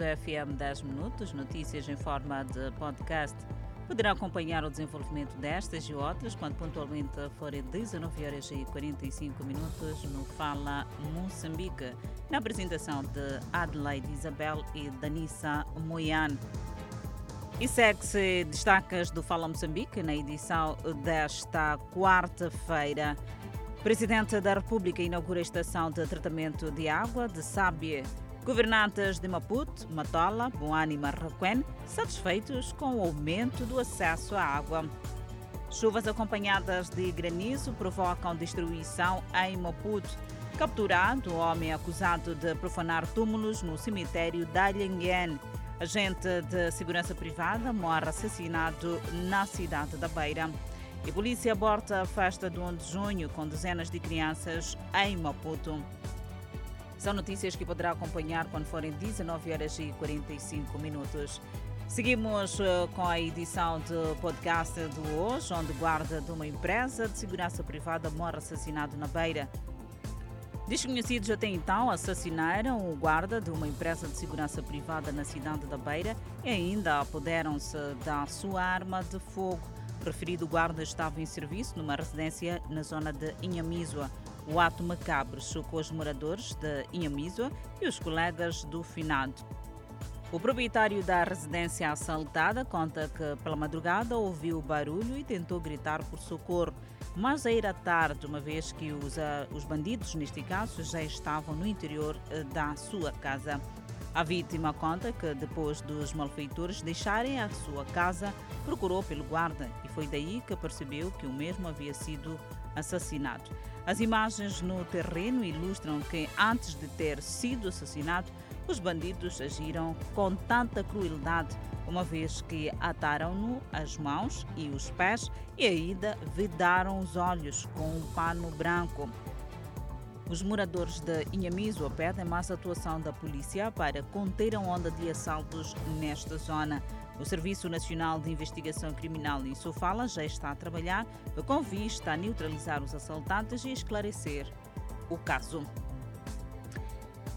a FM 10 Minutos, notícias em forma de podcast. Poderá acompanhar o desenvolvimento destas e outras quando pontualmente forem 19 horas e 45 minutos no Fala Moçambique, na apresentação de Adelaide Isabel e Danissa Moiane. E segue-se destacas do Fala Moçambique na edição desta quarta-feira. Presidente da República inaugura a estação de tratamento de água de Sábia. Governantes de Maputo, Matola, Boane e Marraquém satisfeitos com o aumento do acesso à água. Chuvas acompanhadas de granizo provocam destruição em Maputo. Capturado o homem acusado de profanar túmulos no cemitério da Alhenguene. Agente de segurança privada morre assassinado na cidade da Beira. E polícia aborta a festa do 1 de junho com dezenas de crianças em Maputo. São notícias que poderá acompanhar quando forem 19 horas e 45 minutos. Seguimos com a edição do podcast de hoje, onde guarda de uma empresa de segurança privada morre assassinado na Beira. Desconhecidos até então assassinaram o guarda de uma empresa de segurança privada na cidade da Beira e ainda apoderam-se da sua arma de fogo. O referido guarda estava em serviço numa residência na zona de Inhamizua. O ato macabro chocou os moradores de Inhamizua e os colegas do finado. O proprietário da residência assaltada conta que pela madrugada ouviu o barulho e tentou gritar por socorro, mas era tarde, uma vez que os, os bandidos, neste caso, já estavam no interior da sua casa. A vítima conta que depois dos malfeitores deixarem a sua casa, procurou pelo guarda e foi daí que percebeu que o mesmo havia sido assassinado. As imagens no terreno ilustram que antes de ter sido assassinado, os bandidos agiram com tanta crueldade, uma vez que ataram-no as mãos e os pés e ainda vedaram os olhos com um pano branco. Os moradores de Inhamizo pedem mais atuação da polícia para conter a onda de assaltos nesta zona. O Serviço Nacional de Investigação Criminal em Sofala já está a trabalhar com vista a neutralizar os assaltantes e esclarecer o caso.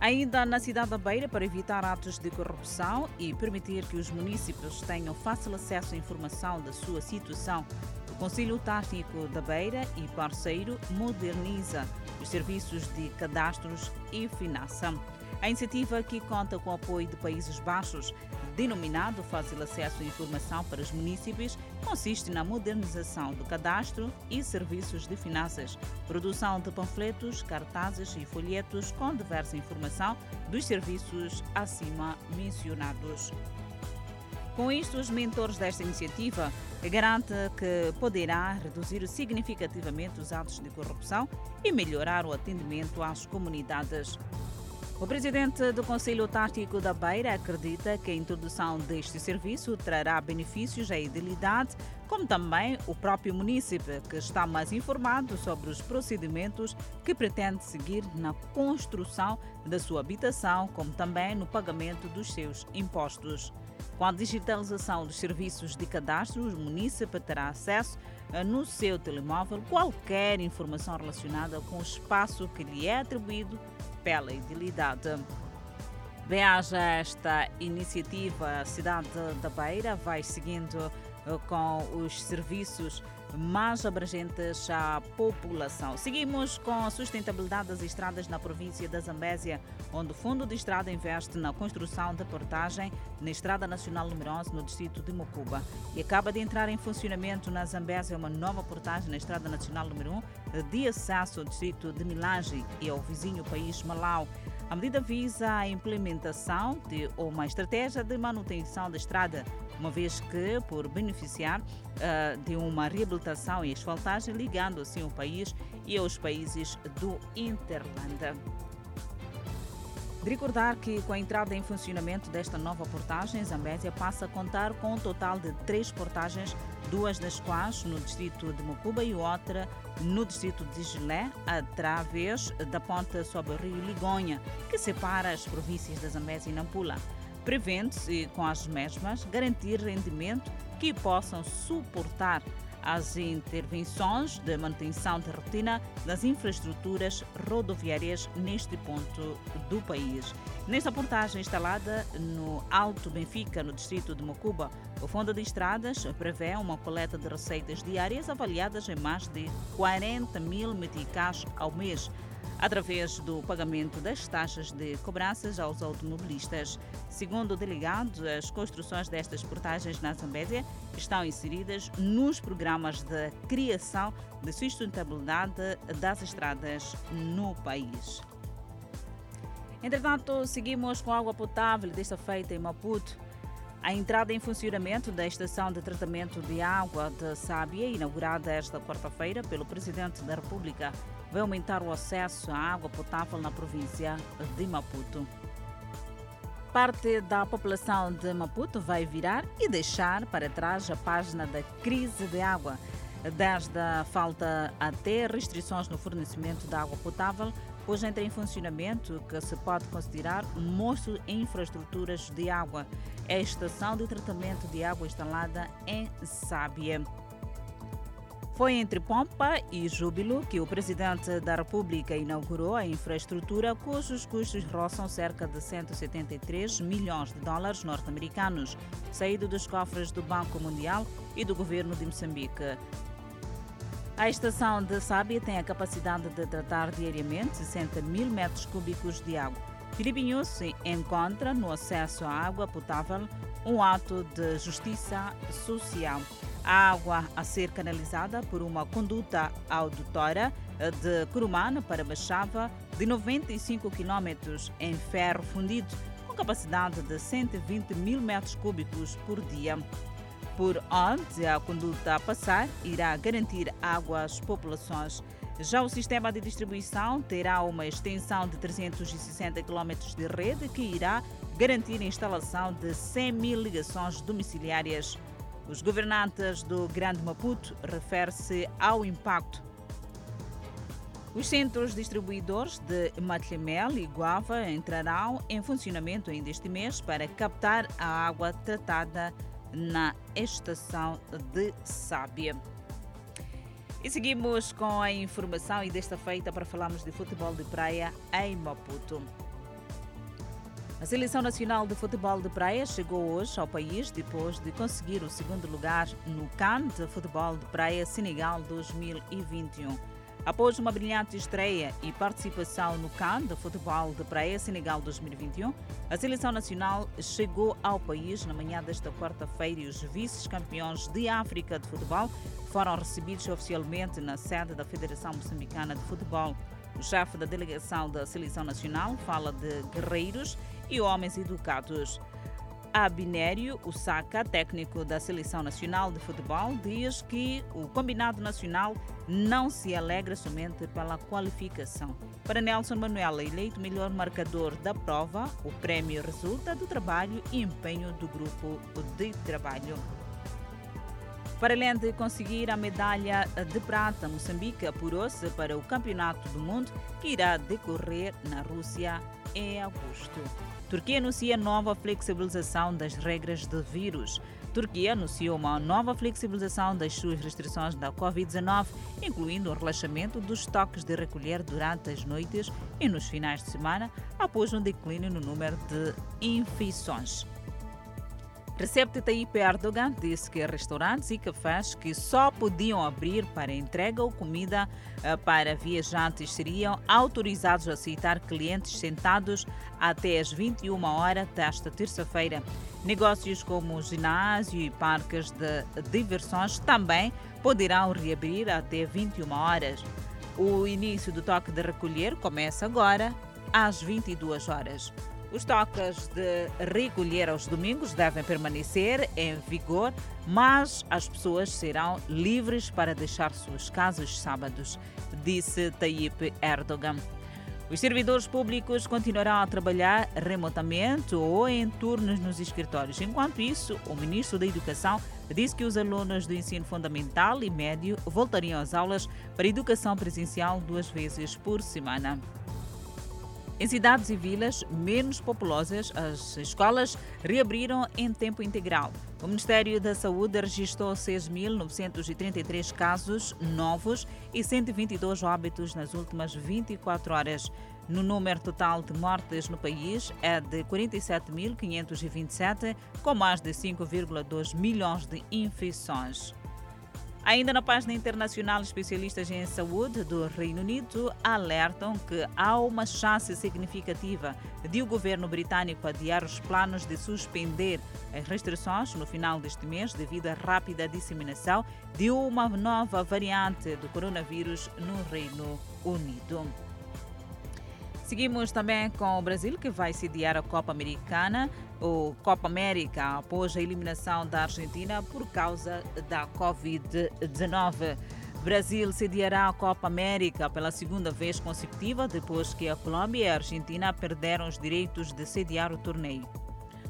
Ainda na cidade da Beira, para evitar atos de corrupção e permitir que os municípios tenham fácil acesso à informação da sua situação, o Conselho Tático da Beira e parceiro moderniza os serviços de cadastros e finança. A iniciativa, que conta com o apoio de Países Baixos, denominado Fácil Acesso à Informação para os Municípios, consiste na modernização do cadastro e serviços de finanças, produção de panfletos, cartazes e folhetos com diversa informação dos serviços acima mencionados. Com isto, os mentores desta iniciativa garante que poderá reduzir significativamente os atos de corrupção e melhorar o atendimento às comunidades. O presidente do Conselho Tático da Beira acredita que a introdução deste serviço trará benefícios à idilidade, como também o próprio município, que está mais informado sobre os procedimentos que pretende seguir na construção da sua habitação, como também no pagamento dos seus impostos. Com a digitalização dos serviços de cadastro, o município terá acesso no seu telemóvel qualquer informação relacionada com o espaço que lhe é atribuído pela idilidade. Bem-haja esta iniciativa, a cidade da Beira vai seguindo com os serviços mais abrangentes à população. Seguimos com a sustentabilidade das estradas na província da Zambésia, onde o Fundo de Estrada investe na construção da portagem na Estrada Nacional número 11 no distrito de Mocuba. E acaba de entrar em funcionamento na Zambésia uma nova portagem na Estrada Nacional número 1 de acesso ao distrito de Milange e ao vizinho país Malau. A medida visa a implementação de uma estratégia de manutenção da estrada, uma vez que, por beneficiar uh, de uma reabilitação e asfaltagem, ligando assim o país e aos países do Interlanda. De recordar que, com a entrada em funcionamento desta nova portagem, Zambésia passa a contar com um total de três portagens, duas das quais no distrito de Mocuba e outra no distrito de Gilé, através da ponte sobre o rio Ligonha, que separa as províncias da Zambésia e Nampula. Prevende-se, com as mesmas, garantir rendimento que possam suportar as intervenções de manutenção de rotina das infraestruturas rodoviárias neste ponto do país. Nesta portagem instalada no Alto Benfica, no distrito de Mocuba, o Fundo de Estradas prevê uma coleta de receitas diárias avaliadas em mais de 40 mil meticais ao mês através do pagamento das taxas de cobranças aos automobilistas. Segundo o delegado, as construções destas portagens na Zambésia estão inseridas nos programas de criação de sustentabilidade das estradas no país. Entretanto, seguimos com água potável desta feita em Maputo. A entrada em funcionamento da estação de tratamento de água de Sábia, inaugurada esta quarta-feira pelo Presidente da República, vai aumentar o acesso à água potável na província de Maputo. Parte da população de Maputo vai virar e deixar para trás a página da crise de água, desde a falta até restrições no fornecimento de água potável, hoje entra em funcionamento que se pode considerar um monstro em infraestruturas de água. É a estação de tratamento de água instalada em Sábia. Foi entre pompa e júbilo que o presidente da República inaugurou a infraestrutura cujos custos roçam cerca de 173 milhões de dólares norte-americanos, saído dos cofres do Banco Mundial e do governo de Moçambique. A estação de Sábia tem a capacidade de tratar diariamente 60 mil metros cúbicos de água. Filipe se encontra no acesso à água potável um ato de justiça social. A água a ser canalizada por uma conduta audutora de Curumana para Baixava de 95 km em ferro fundido, com capacidade de 120 mil metros cúbicos por dia. Por onde a conduta passar irá garantir água às populações. Já o sistema de distribuição terá uma extensão de 360 km de rede que irá garantir a instalação de 100 mil ligações domiciliárias os governantes do Grande Maputo refere-se ao impacto. Os centros distribuidores de Matlemel e Guava entrarão em funcionamento ainda este mês para captar a água tratada na estação de Sábia. E seguimos com a informação e desta feita para falarmos de futebol de praia em Maputo. A Seleção Nacional de Futebol de Praia chegou hoje ao país depois de conseguir o segundo lugar no CAN de Futebol de Praia Senegal 2021. Após uma brilhante estreia e participação no CAN de Futebol de Praia Senegal 2021, a Seleção Nacional chegou ao país na manhã desta quarta-feira e os vice-campeões de África de Futebol foram recebidos oficialmente na sede da Federação Moçambicana de Futebol. O chefe da delegação da Seleção Nacional fala de guerreiros e homens educados. Abinério Usaka, técnico da Seleção Nacional de Futebol, diz que o combinado nacional não se alegra somente pela qualificação. Para Nelson Manuel, eleito melhor marcador da prova, o prêmio resulta do trabalho e empenho do grupo de trabalho. Para além de conseguir a medalha de prata, Moçambique apurou-se para o Campeonato do Mundo que irá decorrer na Rússia em agosto. Turquia anuncia nova flexibilização das regras de vírus. Turquia anunciou uma nova flexibilização das suas restrições da Covid-19, incluindo o relaxamento dos toques de recolher durante as noites e nos finais de semana, após um declínio no número de infecções. Recep Tayyip Erdogan disse que restaurantes e cafés que só podiam abrir para entrega ou comida eh, para viajantes seriam autorizados a aceitar clientes sentados até as 21 horas desta terça-feira. Negócios como ginásio e parques de diversões também poderão reabrir até 21 horas. O início do toque de recolher começa agora às 22 horas. Os toques de recolher aos domingos devem permanecer em vigor, mas as pessoas serão livres para deixar suas casas sábados, disse Tayyip Erdogan. Os servidores públicos continuarão a trabalhar remotamente ou em turnos nos escritórios. Enquanto isso, o ministro da Educação disse que os alunos do ensino fundamental e médio voltariam às aulas para educação presencial duas vezes por semana. Em cidades e vilas menos populosas, as escolas reabriram em tempo integral. O Ministério da Saúde registrou 6.933 casos novos e 122 óbitos nas últimas 24 horas. No número total de mortes no país é de 47.527, com mais de 5,2 milhões de infecções. Ainda na página internacional, especialistas em saúde do Reino Unido alertam que há uma chance significativa de o governo britânico adiar os planos de suspender as restrições no final deste mês devido à rápida disseminação de uma nova variante do coronavírus no Reino Unido. Seguimos também com o Brasil, que vai sediar a Copa Americana, ou Copa América, após a eliminação da Argentina por causa da Covid-19. Brasil sediará a Copa América pela segunda vez consecutiva, depois que a Colômbia e a Argentina perderam os direitos de sediar o torneio.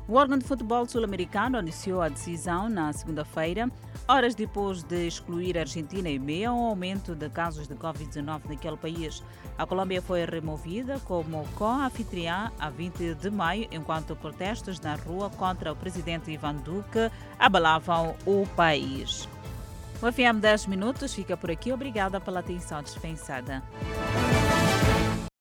O órgão de futebol sul-americano anunciou a decisão na segunda-feira, horas depois de excluir a Argentina em meio ao aumento de casos de Covid-19 naquele país. A Colômbia foi removida como co-anfitriã a 20 de maio, enquanto protestos na rua contra o presidente Ivan Duque abalavam o país. O FM 10 Minutos fica por aqui. Obrigada pela atenção dispensada.